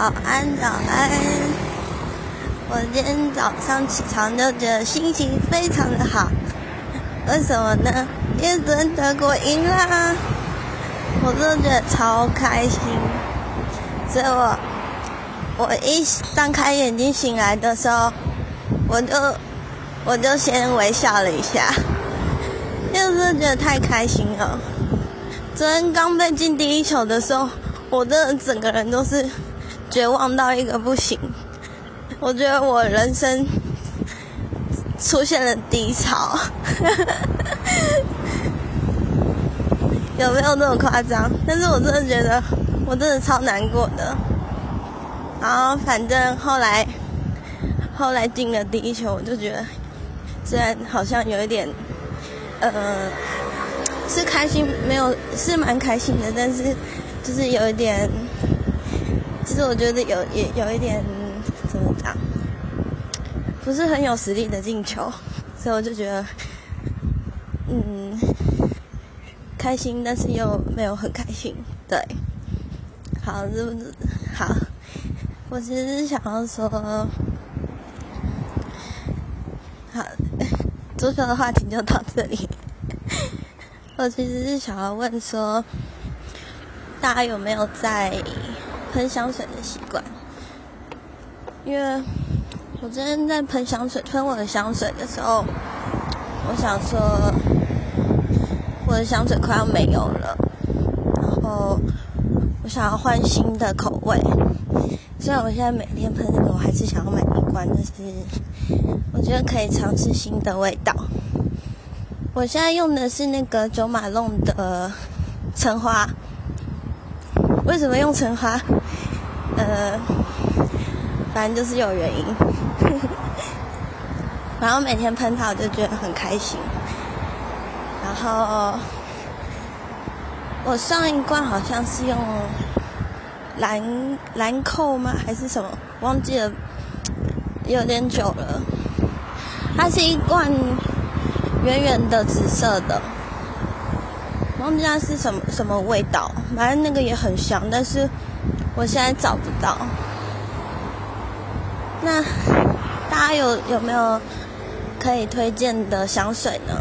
早安，早安！我今天早上起床就觉得心情非常的好，为什么呢？因为昨天德国赢啦，我真的觉得超开心。所以我我一张开眼睛醒来的时候，我就我就先微笑了一下，就是觉得太开心了。昨天刚被进第一球的时候。我的整个人都是绝望到一个不行，我觉得我人生出现了低潮，有没有那么夸张？但是我真的觉得我真的超难过的。然后反正后来后来进了第一球，我就觉得虽然好像有一点呃是开心，没有是蛮开心的，但是。就是有一点，其实我觉得有也有一点怎么讲，不是很有实力的进球，所以我就觉得，嗯，开心，但是又没有很开心。对，好，是不是？好，我其实是想要说，好，足球的话题就到这里。我其实是想要问说。大家有没有在喷香水的习惯？因为我今天在喷香水，喷我的香水的时候，我想说我的香水快要没有了，然后我想要换新的口味。虽然我现在每天喷那个，我还是想要买一罐，但是我觉得可以尝试新的味道。我现在用的是那个九马弄的橙花。为什么用橙花？呃，反正就是有原因。然后每天喷它，我就觉得很开心。然后我上一罐好像是用兰兰蔻吗？还是什么？忘记了，有点久了。它是一罐圆圆的紫色的。忘记它是什么什么味道，反正那个也很香，但是我现在找不到。那大家有有没有可以推荐的香水呢？